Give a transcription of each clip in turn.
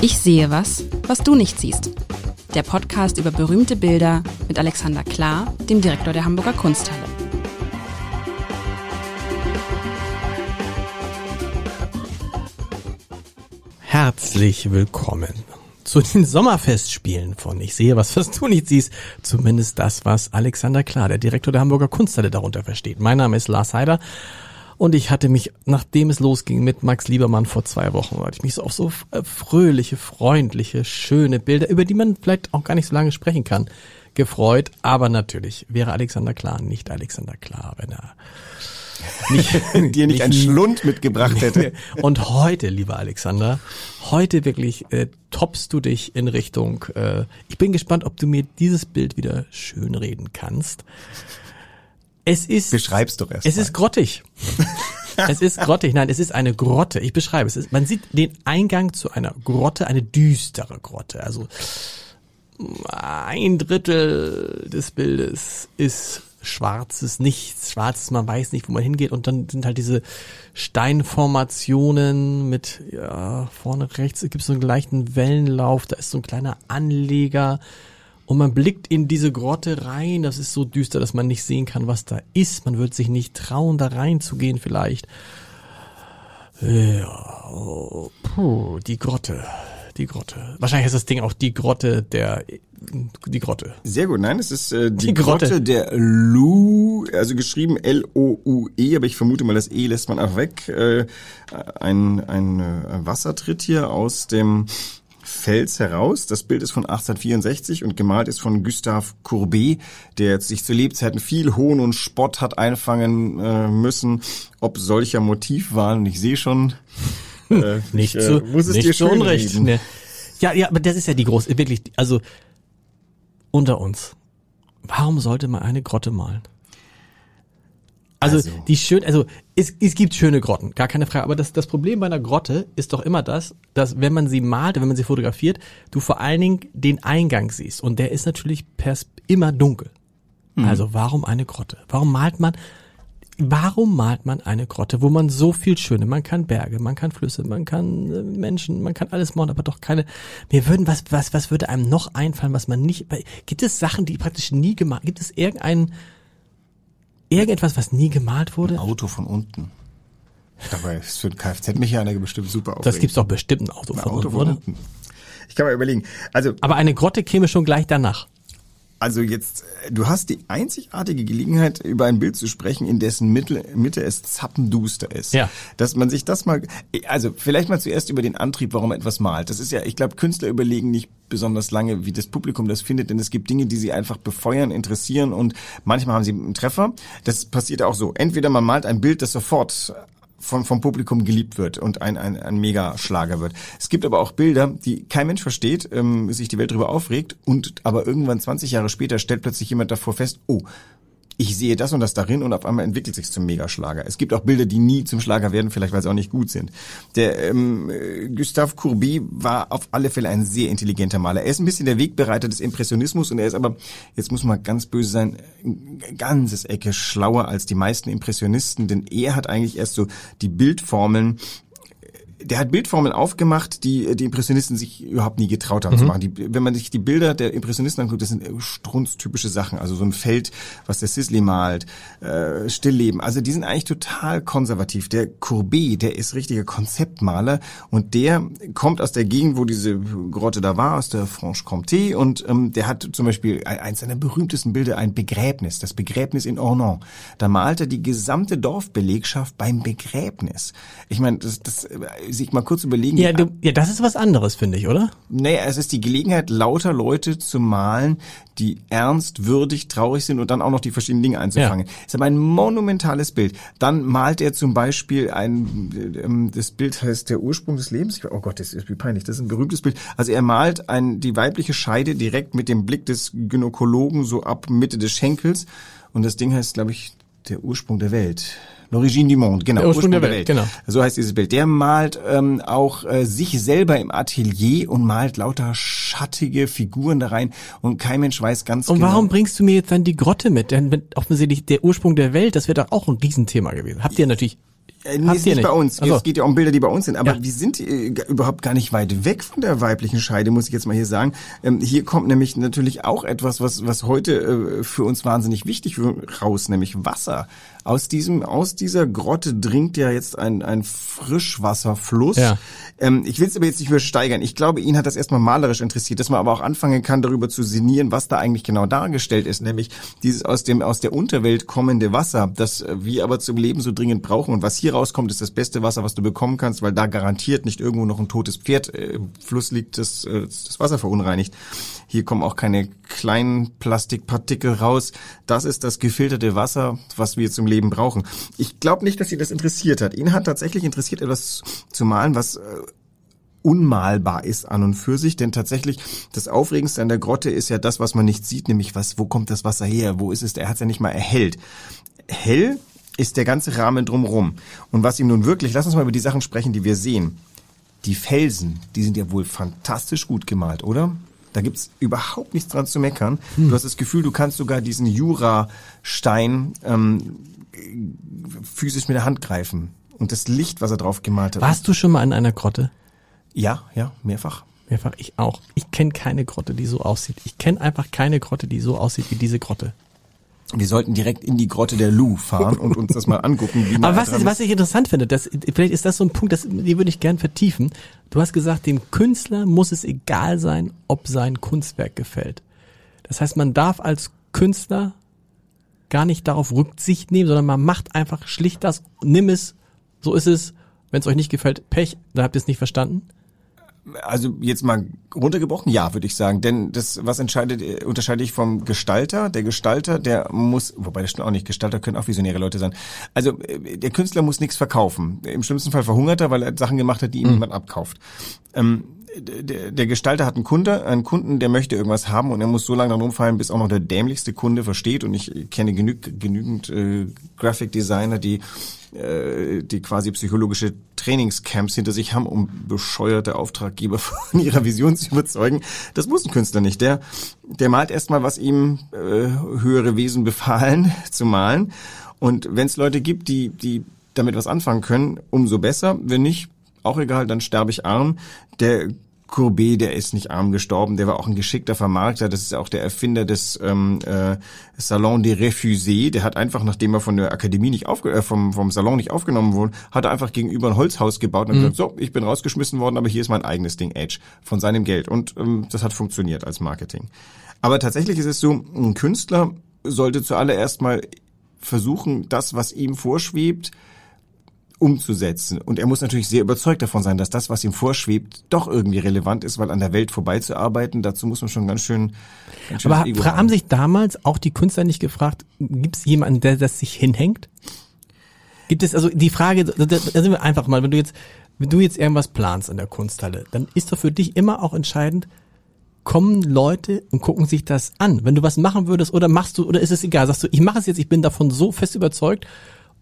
Ich sehe was, was du nicht siehst. Der Podcast über berühmte Bilder mit Alexander Klar, dem Direktor der Hamburger Kunsthalle. Herzlich willkommen zu den Sommerfestspielen von Ich sehe was, was du nicht siehst. Zumindest das, was Alexander Klar, der Direktor der Hamburger Kunsthalle, darunter versteht. Mein Name ist Lars Heider und ich hatte mich, nachdem es losging mit Max Liebermann vor zwei Wochen, hatte ich mich so auf so äh, fröhliche, freundliche, schöne Bilder, über die man vielleicht auch gar nicht so lange sprechen kann, gefreut. Aber natürlich wäre Alexander Klar nicht Alexander Klar, wenn er nicht, dir nicht, nicht einen Schlund mitgebracht hätte. Und heute, lieber Alexander, heute wirklich äh, toppst du dich in Richtung. Äh, ich bin gespannt, ob du mir dieses Bild wieder schön reden kannst. Es ist. Beschreib's doch erst. Es mal. ist grottig. es ist grottig. Nein, es ist eine Grotte. Ich beschreibe es. Ist, man sieht den Eingang zu einer Grotte, eine düstere Grotte. Also ein Drittel des Bildes ist schwarzes Nichts, schwarzes, man weiß nicht, wo man hingeht und dann sind halt diese Steinformationen mit, ja, vorne rechts gibt es so einen leichten Wellenlauf, da ist so ein kleiner Anleger, und man blickt in diese Grotte rein. Das ist so düster, dass man nicht sehen kann, was da ist. Man wird sich nicht trauen, da reinzugehen vielleicht. Ja, oh, puh, die Grotte. Die Grotte. Wahrscheinlich ist das Ding auch die Grotte der die Grotte. Sehr gut, nein, es ist äh, die, die Grotte. Grotte. der Lu, also geschrieben L-O-U-E, aber ich vermute mal, das E lässt man auch weg. Äh, ein, ein äh, Wassertritt hier aus dem Fels heraus. Das Bild ist von 1864 und gemalt ist von Gustave Courbet, der sich zu Lebzeiten viel Hohn und Spott hat einfangen äh, müssen, ob solcher Motivwahn. Und ich sehe schon, äh, nicht ich, äh, muss es nicht dir schon Unrecht. Ne. Ja, ja, aber das ist ja die große, wirklich, also unter uns. Warum sollte man eine Grotte malen? Also, also, die schön, also es, es gibt schöne Grotten, gar keine Frage. Aber das, das Problem bei einer Grotte ist doch immer das, dass wenn man sie malt, wenn man sie fotografiert, du vor allen Dingen den Eingang siehst. Und der ist natürlich pers immer dunkel. Mhm. Also warum eine Grotte? Warum malt man, warum malt man eine Grotte, wo man so viel Schöne, man kann Berge, man kann Flüsse, man kann äh, Menschen, man kann alles malen, aber doch keine, mir würden, was, was, was würde einem noch einfallen, was man nicht, gibt es Sachen, die praktisch nie gemacht, gibt es irgendeinen, Irgendetwas, was nie gemalt wurde? Ein Auto von unten. Dabei ist für ein Kfz-Mechaniker bestimmt super aufregend. Das gibt's doch bestimmt ein Auto, ein von, Auto unten, von unten. Ich kann mal überlegen. Also, Aber eine Grotte käme schon gleich danach. Also jetzt, du hast die einzigartige Gelegenheit, über ein Bild zu sprechen, in dessen Mitte, Mitte es zappenduster ist. Ja. Dass man sich das mal, also vielleicht mal zuerst über den Antrieb, warum etwas malt. Das ist ja, ich glaube, Künstler überlegen nicht besonders lange, wie das Publikum das findet, denn es gibt Dinge, die sie einfach befeuern, interessieren und manchmal haben sie einen Treffer. Das passiert auch so. Entweder man malt ein Bild, das sofort vom, vom Publikum geliebt wird und ein, ein, ein Megaschlager wird. Es gibt aber auch Bilder, die kein Mensch versteht, ähm, sich die Welt darüber aufregt und aber irgendwann 20 Jahre später stellt plötzlich jemand davor fest, oh, ich sehe das und das darin und auf einmal entwickelt sich zum Megaschlager. Es gibt auch Bilder, die nie zum Schlager werden, vielleicht weil sie auch nicht gut sind. Der ähm, Gustave Courbet war auf alle Fälle ein sehr intelligenter Maler. Er ist ein bisschen der Wegbereiter des Impressionismus und er ist aber, jetzt muss man ganz böse sein, ein ganzes Ecke schlauer als die meisten Impressionisten, denn er hat eigentlich erst so die Bildformeln der hat Bildformeln aufgemacht, die die Impressionisten sich überhaupt nie getraut haben mhm. zu machen. Die, wenn man sich die Bilder der Impressionisten anguckt, das sind strunztypische Sachen. Also so ein Feld, was der Sisley malt, äh, Stillleben. Also die sind eigentlich total konservativ. Der Courbet, der ist richtiger Konzeptmaler und der kommt aus der Gegend, wo diese Grotte da war, aus der Franche-Comté und ähm, der hat zum Beispiel eins seiner berühmtesten Bilder, ein Begräbnis, das Begräbnis in Ornans. Da malt er die gesamte Dorfbelegschaft beim Begräbnis. Ich meine, das, das sich mal kurz überlegen. Ja, du, ja, das ist was anderes, finde ich, oder? Naja, es ist die Gelegenheit, lauter Leute zu malen, die ernst, würdig, traurig sind und dann auch noch die verschiedenen Dinge einzufangen. Ja. Ist aber ein monumentales Bild. Dann malt er zum Beispiel ein, ähm, das Bild heißt der Ursprung des Lebens. Oh Gott, das ist wie peinlich. Das ist ein berühmtes Bild. Also er malt ein, die weibliche Scheide direkt mit dem Blick des Gynäkologen so ab Mitte des Schenkels. Und das Ding heißt, glaube ich, der Ursprung der Welt. L'origine du monde, genau. Der Ursprung, der, Welt, Welt, genau. So heißt dieses Bild. Der malt ähm, auch äh, sich selber im Atelier und malt lauter schattige Figuren da rein und kein Mensch weiß ganz und genau. Und warum bringst du mir jetzt dann die Grotte mit? Denn offensichtlich der Ursprung der Welt, das wäre doch auch ein Riesenthema gewesen. Habt ihr natürlich Äh, nee, ist nicht, nicht, bei uns. Also. Es geht ja um Bilder, die bei uns sind. Aber ja. wir sind äh, überhaupt gar nicht weit weg von der weiblichen Scheide, muss ich jetzt mal hier sagen. Ähm, hier kommt nämlich natürlich auch etwas, was, was heute äh, für uns wahnsinnig wichtig raus, nämlich Wasser. Aus diesem, aus dieser Grotte dringt ja jetzt ein, ein Frischwasserfluss. Ja. Ähm, ich will es aber jetzt nicht übersteigern. Ich glaube, ihn hat das erstmal malerisch interessiert, dass man aber auch anfangen kann, darüber zu sinnieren, was da eigentlich genau dargestellt ist, nämlich dieses aus dem, aus der Unterwelt kommende Wasser, das wir aber zum Leben so dringend brauchen. Und was hier rauskommt, ist das beste Wasser, was du bekommen kannst, weil da garantiert nicht irgendwo noch ein totes Pferd äh, im Fluss liegt, das äh, das Wasser verunreinigt. Hier kommen auch keine kleinen Plastikpartikel raus. Das ist das gefilterte Wasser, was wir zum Leben brauchen. Ich glaube nicht, dass sie das interessiert hat. Ihn hat tatsächlich interessiert, etwas zu malen, was äh, unmalbar ist an und für sich, denn tatsächlich das Aufregendste an der Grotte ist ja das, was man nicht sieht, nämlich was, wo kommt das Wasser her, wo ist es, er hat es ja nicht mal erhellt. Hell ist der ganze Rahmen drumherum. Und was ihm nun wirklich, lass uns mal über die Sachen sprechen, die wir sehen. Die Felsen, die sind ja wohl fantastisch gut gemalt, oder? Da gibt's überhaupt nichts dran zu meckern. Hm. Du hast das Gefühl, du kannst sogar diesen Jura-Stein ähm, physisch mit der Hand greifen. Und das Licht, was er drauf gemalt hat. Warst du schon mal in einer Grotte? Ja, ja, mehrfach. Mehrfach, ich auch. Ich kenne keine Grotte, die so aussieht. Ich kenne einfach keine Grotte, die so aussieht wie diese Grotte. Wir sollten direkt in die Grotte der Lu fahren und uns das mal angucken. Wie Aber was, ist, was ich interessant finde, das, vielleicht ist das so ein Punkt, das, die würde ich gern vertiefen. Du hast gesagt, dem Künstler muss es egal sein, ob sein Kunstwerk gefällt. Das heißt, man darf als Künstler gar nicht darauf Rücksicht nehmen, sondern man macht einfach schlicht das, nimm es, so ist es. Wenn es euch nicht gefällt, Pech, dann habt ihr es nicht verstanden also jetzt mal runtergebrochen, ja, würde ich sagen. Denn das, was entscheidet, unterscheide ich vom Gestalter. Der Gestalter, der muss, wobei das stimmt auch nicht, Gestalter können auch visionäre Leute sein. Also äh, der Künstler muss nichts verkaufen. Im schlimmsten Fall verhungert er, weil er Sachen gemacht hat, die ihm mhm. jemand abkauft. Ähm, der, der Gestalter hat einen Kunde, einen Kunden, der möchte irgendwas haben und er muss so lange dran rumfallen, bis auch noch der dämlichste Kunde versteht. Und ich kenne genü genügend äh, Graphic Designer, die äh, die quasi psychologische Trainingscamps hinter sich haben, um bescheuerte Auftraggeber von ihrer Vision zu überzeugen. Das muss ein Künstler nicht. Der, der malt erstmal, was ihm äh, höhere Wesen befahlen zu malen. Und wenn es Leute gibt, die, die damit was anfangen können, umso besser. Wenn nicht, auch egal, dann sterbe ich arm. Der Courbet, der ist nicht arm gestorben, der war auch ein geschickter Vermarkter, das ist auch der Erfinder des ähm, äh, Salon des Refusés, der hat einfach, nachdem er von der Akademie nicht aufge äh, vom, vom Salon nicht aufgenommen wurde, hat er einfach gegenüber ein Holzhaus gebaut und mhm. gesagt, so, ich bin rausgeschmissen worden, aber hier ist mein eigenes Ding, Edge, von seinem Geld. Und ähm, das hat funktioniert als Marketing. Aber tatsächlich ist es so, ein Künstler sollte zuallererst mal versuchen, das, was ihm vorschwebt, umzusetzen. Und er muss natürlich sehr überzeugt davon sein, dass das, was ihm vorschwebt, doch irgendwie relevant ist, weil an der Welt vorbeizuarbeiten, dazu muss man schon ganz schön. Ganz Aber Ego haben. haben sich damals auch die Künstler nicht gefragt, gibt es jemanden, der das sich hinhängt? Gibt es also die Frage, da, da sind wir einfach mal, wenn du jetzt, wenn du jetzt irgendwas planst in der Kunsthalle, dann ist doch für dich immer auch entscheidend, kommen Leute und gucken sich das an. Wenn du was machen würdest oder machst du, oder ist es egal, sagst du, ich mache es jetzt, ich bin davon so fest überzeugt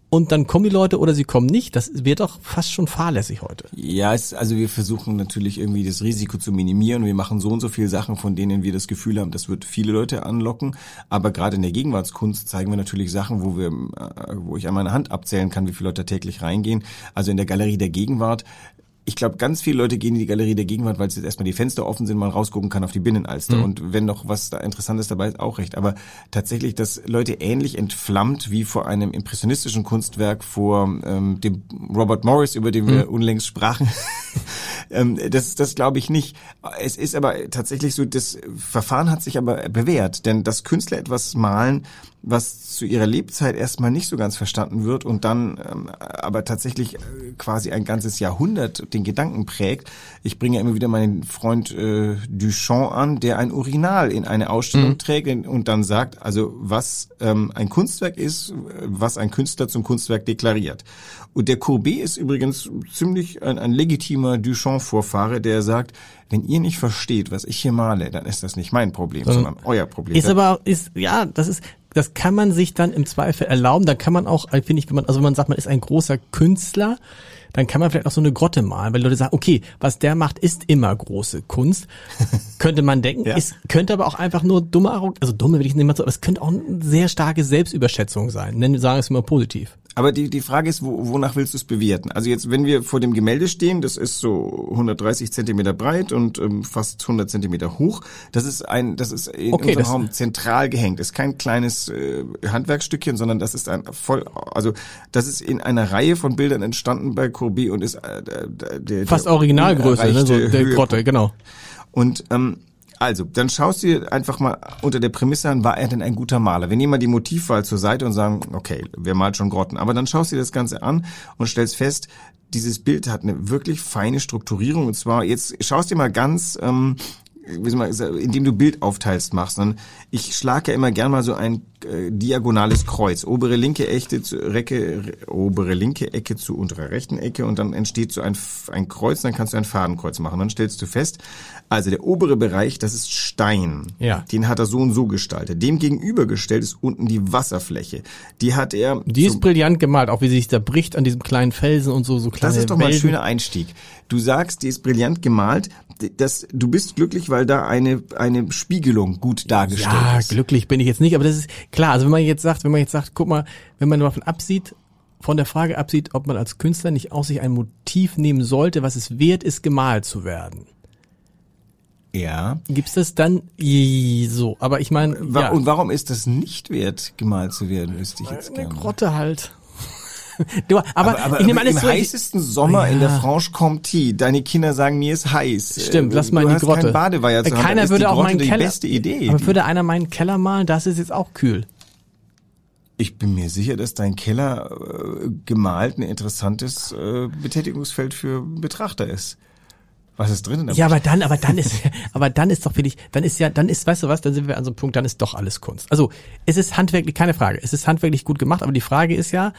und dann kommen die Leute oder sie kommen nicht. Das wird doch fast schon fahrlässig heute. Ja, es, also wir versuchen natürlich irgendwie das Risiko zu minimieren. Wir machen so und so viele Sachen, von denen wir das Gefühl haben, das wird viele Leute anlocken. Aber gerade in der Gegenwartskunst zeigen wir natürlich Sachen, wo wir, äh, wo ich an meiner Hand abzählen kann, wie viele Leute täglich reingehen. Also in der Galerie der Gegenwart ich glaube, ganz viele Leute gehen in die Galerie der Gegenwart, weil jetzt erstmal die Fenster offen sind, man rausgucken kann auf die Binnenalster. Mhm. Und wenn noch was da Interessantes dabei ist, auch recht. Aber tatsächlich, dass Leute ähnlich entflammt wie vor einem impressionistischen Kunstwerk vor ähm, dem Robert Morris, über den wir mhm. unlängst sprachen, ähm, das, das glaube ich nicht. Es ist aber tatsächlich so, das Verfahren hat sich aber bewährt. Denn dass Künstler etwas malen, was zu ihrer Lebzeit erstmal nicht so ganz verstanden wird und dann ähm, aber tatsächlich äh, quasi ein ganzes Jahrhundert den Gedanken prägt. Ich bringe immer wieder meinen Freund äh, Duchamp an, der ein Urinal in eine Ausstellung mhm. trägt und dann sagt, also was ähm, ein Kunstwerk ist, was ein Künstler zum Kunstwerk deklariert. Und der Courbet ist übrigens ziemlich ein, ein legitimer Duchamp-Vorfahre, der sagt, wenn ihr nicht versteht, was ich hier male, dann ist das nicht mein Problem, sondern euer Problem. Ist aber, ist, ja, das ist, das kann man sich dann im Zweifel erlauben. Da kann man auch, finde ich, wenn man, also wenn man sagt, man ist ein großer Künstler, dann kann man vielleicht auch so eine Grotte malen, weil Leute sagen, okay, was der macht, ist immer große Kunst. könnte man denken, ja. es könnte aber auch einfach nur dumme, also dumme will ich nicht mehr so, aber es könnte auch eine sehr starke Selbstüberschätzung sein. Nennen, sagen es immer positiv. Aber die, die Frage ist, wo, wonach willst du es bewerten? Also jetzt, wenn wir vor dem Gemälde stehen, das ist so 130 Zentimeter breit und ähm, fast 100 Zentimeter hoch. Das ist ein, das ist in okay, unserem Raum zentral gehängt. Das ist kein kleines äh, Handwerkstückchen, sondern das ist ein voll, also das ist in einer Reihe von Bildern entstanden bei Courbet und ist äh, der, der fast Originalgröße, ne? so der Grotte, genau. Und ähm, also, dann schaust du dir einfach mal unter der Prämisse an, war er denn ein guter Maler? Wir nehmen mal die Motivwahl zur Seite und sagen, okay, wer malt schon Grotten? Aber dann schaust du dir das Ganze an und stellst fest, dieses Bild hat eine wirklich feine Strukturierung. Und zwar, jetzt schaust dir mal ganz ähm, wie soll man, indem du Bild aufteilst machst. Dann, ich schlage ja immer gern mal so ein äh, diagonales Kreuz. Obere linke Ecke zu, Recke, obere linke Ecke zu unterer rechten Ecke und dann entsteht so ein, ein Kreuz, dann kannst du ein Fadenkreuz machen. Dann stellst du fest, also der obere Bereich, das ist Stein. Ja. Den hat er so und so gestaltet. Dem gegenübergestellt ist unten die Wasserfläche. Die hat er. Die ist brillant gemalt, auch wie sich da bricht an diesem kleinen Felsen und so, so kleine Das ist doch mal ein schöner Einstieg. Du sagst, die ist brillant gemalt. Das, du bist glücklich, weil da eine, eine Spiegelung gut dargestellt ja, ist. Ja, glücklich bin ich jetzt nicht, aber das ist klar. Also wenn man jetzt sagt, wenn man jetzt sagt, guck mal, wenn man davon absieht, von der Frage absieht, ob man als Künstler nicht auch sich ein Motiv nehmen sollte, was es wert ist, gemalt zu werden. Ja. Gibt's das dann so? Aber ich meine, ja. und warum ist das nicht wert, gemalt zu werden, wüsste ich jetzt gerne. Eine Grotte halt. Du, aber, aber, aber, ich nehme alles im so, heißesten Sommer ja. in der Franche-Comté, deine Kinder sagen, mir ist heiß. Stimmt, lass mal in die Grotte. Badeweiher zu Keiner haben, würde auch meinen Keller. beste Idee. Aber würde einer meinen Keller malen, das ist jetzt auch kühl. Ich bin mir sicher, dass dein Keller äh, gemalt ein interessantes äh, Betätigungsfeld für Betrachter ist. Was ist drin? ja, aber dann, aber dann ist, aber dann ist doch für dich, dann ist ja, dann ist, weißt du was, dann sind wir an so einem Punkt, dann ist doch alles Kunst. Also, es ist handwerklich, keine Frage, es ist handwerklich gut gemacht, aber die Frage ist ja,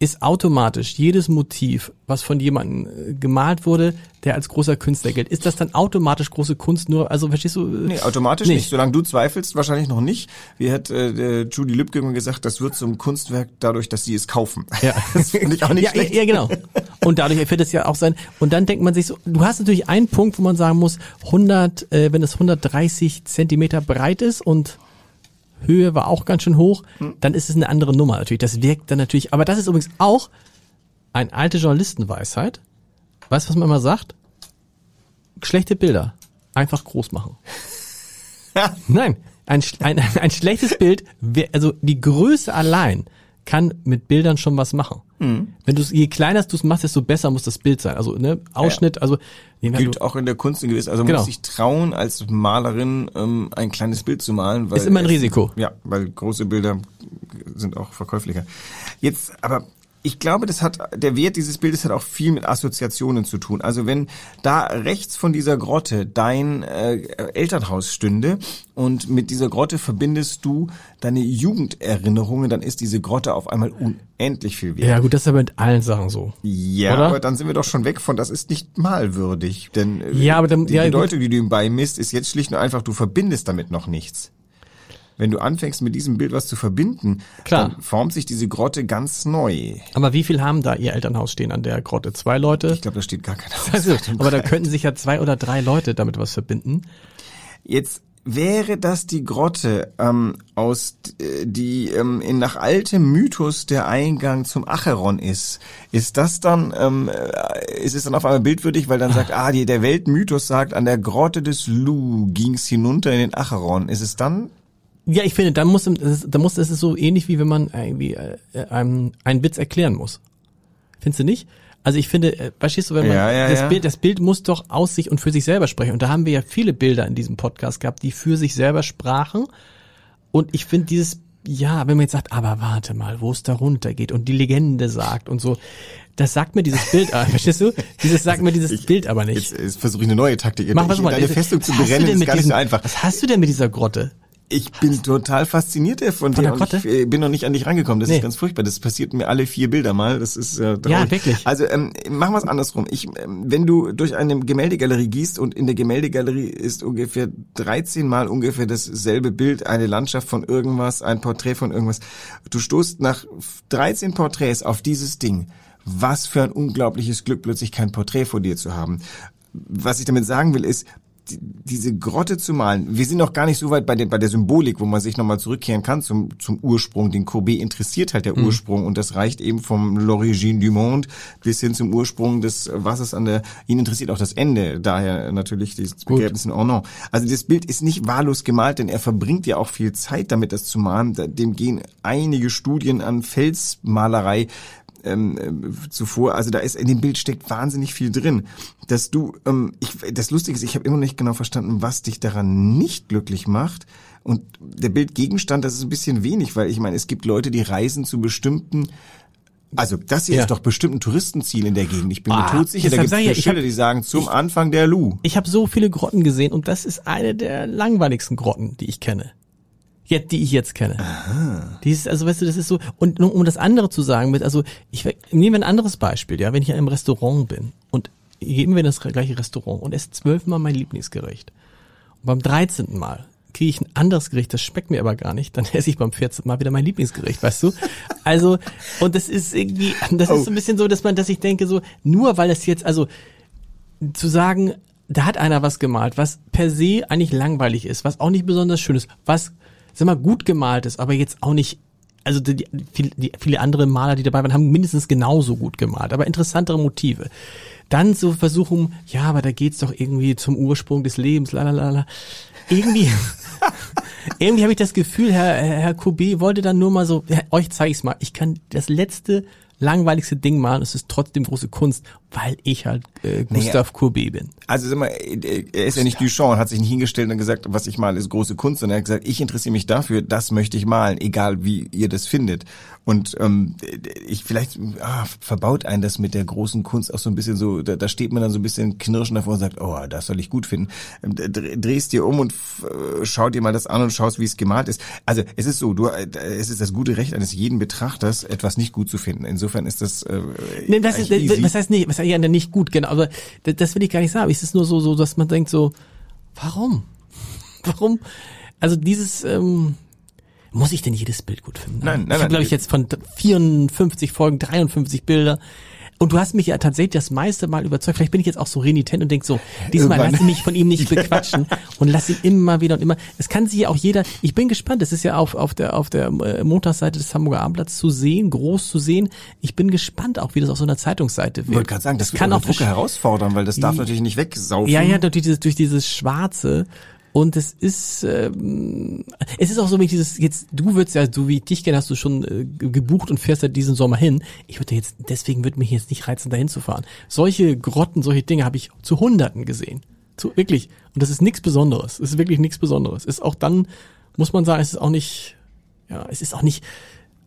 ist automatisch jedes Motiv, was von jemandem äh, gemalt wurde, der als großer Künstler gilt, ist das dann automatisch große Kunst nur, also verstehst du? Nee, automatisch nicht. nicht. Solange du zweifelst, wahrscheinlich noch nicht. Wie hat äh, Judy Lübcke immer gesagt, das wird zum Kunstwerk dadurch, dass sie es kaufen. Ja. Das finde ich auch nicht ja, schlecht. Ja, genau. Und dadurch wird es ja auch sein. Und dann denkt man sich so, du hast natürlich einen Punkt, wo man sagen muss, 100, äh, wenn es 130 Zentimeter breit ist und Höhe war auch ganz schön hoch, hm. dann ist es eine andere Nummer natürlich. Das wirkt dann natürlich, aber das ist übrigens auch eine alte Journalistenweisheit. Weißt du, was man immer sagt? Schlechte Bilder einfach groß machen. Nein, ein, ein, ein schlechtes Bild, also die Größe allein kann mit Bildern schon was machen. Mhm. Wenn du je kleiner du es machst, desto besser muss das Bild sein. Also ne, Ausschnitt, ja. also gilt auch in der Kunst in gewiss. Also man genau. muss sich trauen, als Malerin ähm, ein kleines Bild zu malen, weil ist immer ein Risiko. ja, weil große Bilder sind auch verkäuflicher. Jetzt, aber ich glaube, das hat, der Wert dieses Bildes hat auch viel mit Assoziationen zu tun. Also wenn da rechts von dieser Grotte dein äh, Elternhaus stünde und mit dieser Grotte verbindest du deine Jugenderinnerungen, dann ist diese Grotte auf einmal unendlich viel wert. Ja gut, das ist aber mit allen Sachen so. Ja, oder? aber dann sind wir doch schon weg von, das ist nicht malwürdig. Denn äh, ja, aber dann, die ja, Bedeutung, die du ihm beimisst, ist jetzt schlicht und einfach, du verbindest damit noch nichts wenn du anfängst mit diesem Bild was zu verbinden, Klar. dann formt sich diese Grotte ganz neu. Aber wie viel haben da ihr Elternhaus stehen an der Grotte? Zwei Leute? Ich glaube, da steht gar keiner. Also, aber da könnten sich ja zwei oder drei Leute damit was verbinden. Jetzt wäre das die Grotte ähm, aus äh, die ähm, in nach altem Mythos der Eingang zum Acheron ist, ist das dann ähm, äh, ist es dann auf einmal bildwürdig, weil dann sagt, ah, die, der Weltmythos sagt, an der Grotte des Lu ging's hinunter in den Acheron. Ist es dann ja, ich finde, da muss, da muss es ist so ähnlich wie wenn man irgendwie äh, einem einen Witz erklären muss. Findest du nicht? Also ich finde, äh, verstehst du, wenn man ja, ja, das ja. Bild, das Bild muss doch aus sich und für sich selber sprechen. Und da haben wir ja viele Bilder in diesem Podcast gehabt, die für sich selber sprachen. Und ich finde dieses, ja, wenn man jetzt sagt, aber warte mal, wo es da runtergeht und die Legende sagt und so, das sagt mir dieses Bild, äh, verstehst du? Dieses sagt mir dieses ich, Bild aber nicht. Jetzt, jetzt versuche ich eine neue Taktik. Mach was mal. Deine Festung zu brennen ist gar nicht so einfach. Was hast du denn mit dieser Grotte? Ich bin total fasziniert von, von dir und ich äh, bin noch nicht an dich rangekommen. Das nee. ist ganz furchtbar. Das passiert mir alle vier Bilder mal. Das ist äh, traurig. Ja, wirklich. Also ähm, machen wir es andersrum. Ich, ähm, wenn du durch eine Gemäldegalerie gehst und in der Gemäldegalerie ist ungefähr 13 Mal ungefähr dasselbe Bild, eine Landschaft von irgendwas, ein Porträt von irgendwas. Du stoßt nach 13 Porträts auf dieses Ding. Was für ein unglaubliches Glück, plötzlich kein Porträt vor dir zu haben. Was ich damit sagen will, ist, diese Grotte zu malen, wir sind noch gar nicht so weit bei, der bei der Symbolik, wo man sich nochmal zurückkehren kann zum, zum Ursprung. Den Courbet interessiert halt der mhm. Ursprung und das reicht eben vom L'origine du monde bis hin zum Ursprung des Wassers an der, ihn interessiert auch das Ende, daher natürlich das Begräbnis in Ornans. Also das Bild ist nicht wahllos gemalt, denn er verbringt ja auch viel Zeit damit, das zu malen. Dem gehen einige Studien an Felsmalerei ähm, äh, zuvor. Also da ist in dem Bild steckt wahnsinnig viel drin. Dass du, ähm, ich, das Lustige ist, ich habe immer noch nicht genau verstanden, was dich daran nicht glücklich macht. Und der Bildgegenstand, das ist ein bisschen wenig, weil ich meine, es gibt Leute, die reisen zu bestimmten also das hier ja. ist doch bestimmt ein Touristenziel in der Gegend. Ich bin ah, mir todsicher, da gibt es Schilder, die sagen zum ich, Anfang der Lu. Ich habe so viele Grotten gesehen und das ist eine der langweiligsten Grotten, die ich kenne. Jetzt, die ich jetzt kenne. Aha. Dieses, also weißt du, das ist so, und um, um das andere zu sagen, mit, also ich nehme ein anderes Beispiel, ja, wenn ich in einem Restaurant bin und geben wir in das gleiche Restaurant und esse zwölfmal mein Lieblingsgericht. Und beim dreizehnten Mal kriege ich ein anderes Gericht, das schmeckt mir aber gar nicht, dann esse ich beim vierzehnten Mal wieder mein Lieblingsgericht, weißt du? Also, und das ist irgendwie, das oh. ist so ein bisschen so, dass man, dass ich denke, so, nur weil es jetzt, also zu sagen, da hat einer was gemalt, was per se eigentlich langweilig ist, was auch nicht besonders schön ist, was sag mal, gut gemalt ist, aber jetzt auch nicht also die, die, die, viele andere Maler, die dabei waren, haben mindestens genauso gut gemalt, aber interessantere Motive. Dann so versuchen, ja, aber da geht's doch irgendwie zum Ursprung des Lebens, lalalala. Irgendwie, irgendwie habe ich das Gefühl, Herr, Herr Courbet wollte dann nur mal so, euch zeige ich's mal. Ich kann das letzte langweiligste Ding malen, es ist trotzdem große Kunst, weil ich halt äh, Gustav naja. Courbet bin. Also sag mal, er ist ja nicht Duchamp und hat sich nicht hingestellt und gesagt, was ich male, ist große Kunst, sondern er hat gesagt, ich interessiere mich dafür, das möchte ich malen, egal wie ihr das findet. Und ähm, ich vielleicht ah, verbaut einen das mit der großen Kunst auch so ein bisschen so, da, da steht man dann so ein bisschen knirschen davor und sagt, oh, das soll ich gut finden. Ähm, drehst dir um und äh, schau dir mal das an und schaust, wie es gemalt ist. Also es ist so, du, äh, es ist das gute Recht eines jeden Betrachters, etwas nicht gut zu finden. Insofern ist das. Äh, nee, das ist, was heißt nicht, was heißt ja nicht gut, genau. Aber das, das will ich gar nicht sagen. Es ist nur so, so, dass man denkt so, warum? Warum? Also dieses, ähm, muss ich denn jedes Bild gut finden? Nein, nein, ich habe, glaube ich, jetzt von 54 Folgen 53 Bilder. Und du hast mich ja tatsächlich das meiste Mal überzeugt. Vielleicht bin ich jetzt auch so renitent und denk so, diesmal lass ich mich von ihm nicht bequatschen und lass ihn immer wieder und immer. Es kann sich ja auch jeder, ich bin gespannt, das ist ja auf, auf der, auf der äh, Montagsseite des Hamburger Abendblatts zu sehen, groß zu sehen. Ich bin gespannt auch, wie das auf so einer Zeitungsseite wird. Ich wollte gerade sagen, das, das kann auch Drucker herausfordern, weil das darf natürlich nicht wegsaufen. Ja, ja, durch dieses, durch dieses Schwarze. Und es ist, ähm, es ist auch so, wie dieses, jetzt, du würdest ja, so wie ich dich kenne, hast du schon äh, gebucht und fährst ja diesen Sommer hin. Ich würde jetzt, deswegen würde mich jetzt nicht reizen, dahin zu fahren. Solche Grotten, solche Dinge habe ich zu Hunderten gesehen. Zu, wirklich. Und das ist nichts Besonderes. Es ist wirklich nichts Besonderes. Ist auch dann, muss man sagen, es ist auch nicht, ja, es ist auch nicht,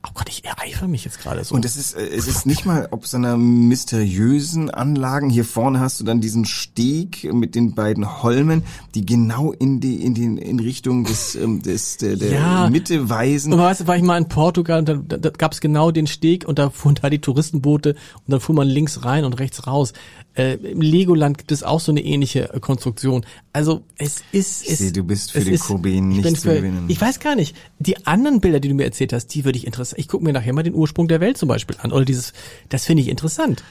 Oh Gott, ich ereifere mich jetzt gerade so. Und es ist, äh, es ist nicht mal ob so einer mysteriösen Anlagen. Hier vorne hast du dann diesen Steg mit den beiden Holmen, die genau in die, in den, in Richtung des, ähm, des, der, der ja. Mitte weisen. Und weißt du, war ich mal in Portugal und da, da, da gab es genau den Steg und da fuhren da die Touristenboote und dann fuhr man links rein und rechts raus. Äh, Im Legoland gibt es auch so eine ähnliche äh, Konstruktion. Also es ist. Ich es, sehe, du bist für den Corbin nicht zu gewinnen. Ich weiß gar nicht. Die anderen Bilder, die du mir erzählt hast, die würde ich interessant. Ich gucke mir nachher mal den Ursprung der Welt zum Beispiel an. Oder dieses, das finde ich interessant.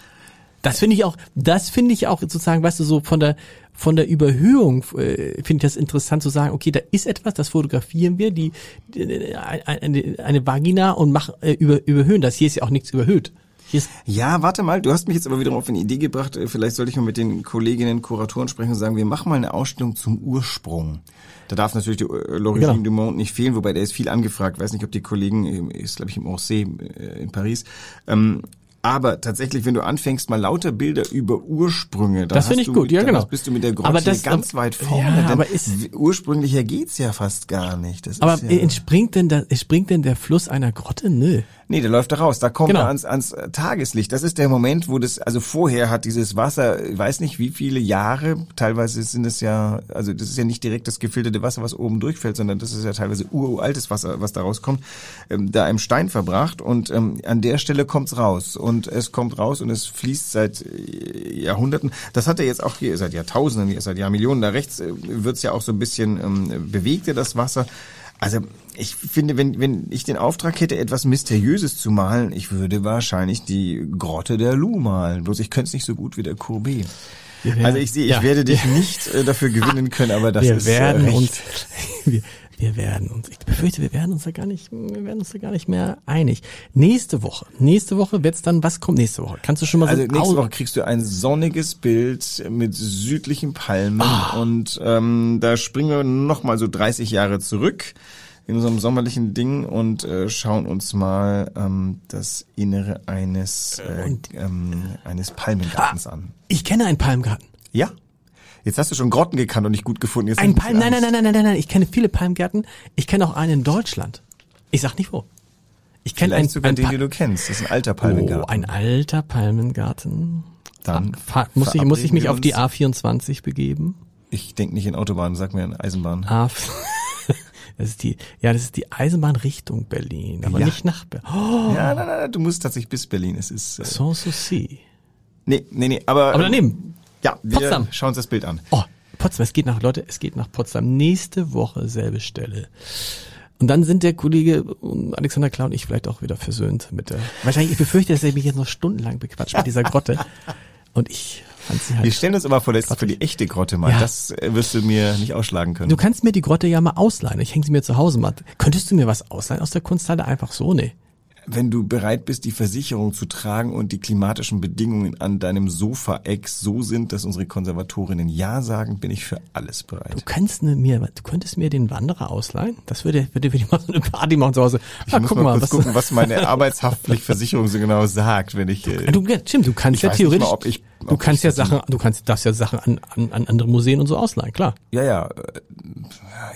Das finde ich auch, das finde ich auch sozusagen, weißt du, so von der von der Überhöhung äh, finde ich das interessant zu sagen, okay, da ist etwas, das fotografieren wir, die, die eine, eine Vagina und mach äh, über, überhöhen das. Hier ist ja auch nichts überhöht ja, warte mal, du hast mich jetzt aber wiederum auf eine Idee gebracht. Äh, vielleicht sollte ich mal mit den Kolleginnen, Kuratoren sprechen und sagen, wir machen mal eine Ausstellung zum Ursprung. Da darf natürlich die äh, L'Origine genau. du Monde nicht fehlen, wobei der ist viel angefragt. Ich weiß nicht, ob die Kollegen, ist glaube ich im Orsay äh, in Paris, ähm, aber tatsächlich, wenn du anfängst, mal lauter Bilder über Ursprünge, das finde ich gut, ja genau. bist du mit der Grotte das, ganz weit vorne. Ja, aber ist, ursprünglicher geht's ja fast gar nicht. Das aber ja, entspringt denn da, entspringt denn der Fluss einer Grotte? Nö. Nee, der läuft da raus. Da kommt genau. er ans, ans Tageslicht. Das ist der Moment, wo das, also vorher hat dieses Wasser, ich weiß nicht wie viele Jahre, teilweise sind es ja, also das ist ja nicht direkt das gefilterte Wasser, was oben durchfällt, sondern das ist ja teilweise uraltes Wasser, was da rauskommt, ähm, da im Stein verbracht und ähm, an der Stelle kommt's raus und es kommt raus und es fließt seit äh, Jahrhunderten. Das hat er jetzt auch hier seit Jahrtausenden, seit Jahrmillionen. Da rechts äh, wird's ja auch so ein bisschen ähm, bewegter, das Wasser. Also ich finde, wenn, wenn ich den Auftrag hätte, etwas Mysteriöses zu malen, ich würde wahrscheinlich die Grotte der Lu malen. Bloß ich könnte es nicht so gut wie der Courbet. also ich sehe, ich ja. werde dich nicht äh, dafür gewinnen können, aber das wir ist werden äh, uns, wir, wir werden uns, ich befürchte, wir werden uns da gar nicht, wir werden uns da gar nicht mehr einig. Nächste Woche, nächste Woche wird's dann, was kommt nächste Woche? Kannst du schon mal so Also nächste Woche kriegst du ein sonniges Bild mit südlichen Palmen ah. und ähm, da springen wir nochmal so 30 Jahre zurück in unserem sommerlichen Ding und äh, schauen uns mal ähm, das Innere eines äh, ähm, eines Palmengartens ah, an. Ich kenne einen Palmgarten. Ja. Jetzt hast du schon Grotten gekannt und nicht gut gefunden. Jetzt ein Palm, nein, nein, nein, nein, nein, nein, nein. Ich kenne viele Palmgärten. Ich kenne auch einen in Deutschland. Ich sag nicht wo. Ich kenne einen sogar ein den, den du kennst. Das ist ein alter Palmengarten. Oh, ein alter Palmengarten. Dann ah, muss ich muss ich mich auf die A24 begeben. Ich denke nicht in Autobahn, sag mir in Eisenbahn. A das ist die, ja, das ist die Eisenbahn Richtung Berlin, aber ja. nicht nach Berlin. Oh. Ja, nein, nein, du musst tatsächlich bis Berlin. Es ist. Äh, Sanssouci. Nee, nee, nee, aber. Aber daneben. Ja, wir Potsdam. schauen uns das Bild an. Oh, Potsdam, es geht nach, Leute, es geht nach Potsdam. Nächste Woche selbe Stelle. Und dann sind der Kollege Alexander Klau und ich vielleicht auch wieder versöhnt mit der. Wahrscheinlich, ich befürchte, dass er mich jetzt noch stundenlang bequatscht mit dieser Grotte. Und ich fand sie halt. Wir stellen uns aber vor, das für die echte Grotte mal. Ja. Das äh, wirst du mir nicht ausschlagen können. Du kannst mir die Grotte ja mal ausleihen. Ich hänge sie mir zu Hause mal. Könntest du mir was ausleihen aus der Kunsthalle? Einfach so? Nee wenn du bereit bist, die Versicherung zu tragen und die klimatischen Bedingungen an deinem Sofa-Eck so sind, dass unsere Konservatorinnen Ja sagen, bin ich für alles bereit. Du kannst mir, du könntest mir den Wanderer ausleihen? Das würde, würde ich mal so eine Party machen zu Hause. Ich ah, muss mal, mal was gucken, was meine Arbeitshaftpflichtversicherung so genau sagt, wenn ich. Äh, du, stimmt, du kannst ja theoretisch. Mal, ob ich, du kannst ja Sachen, du kannst das ja Sachen an, an, an andere Museen und so ausleihen, klar. Ja, ja.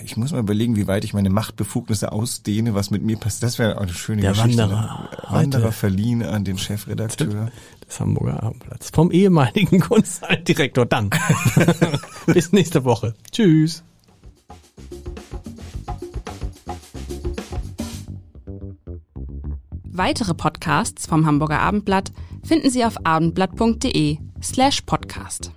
Ich muss mal überlegen, wie weit ich meine Machtbefugnisse ausdehne, was mit mir passiert. Das wäre eine schöne Der Geschichte. Wanderer. Wanderer verliehen an den Chefredakteur des Hamburger Abendblatts. Vom ehemaligen Kunsthaltdirektor dann. Bis nächste Woche. Tschüss. Weitere Podcasts vom Hamburger Abendblatt finden Sie auf abendblatt.de slash podcast.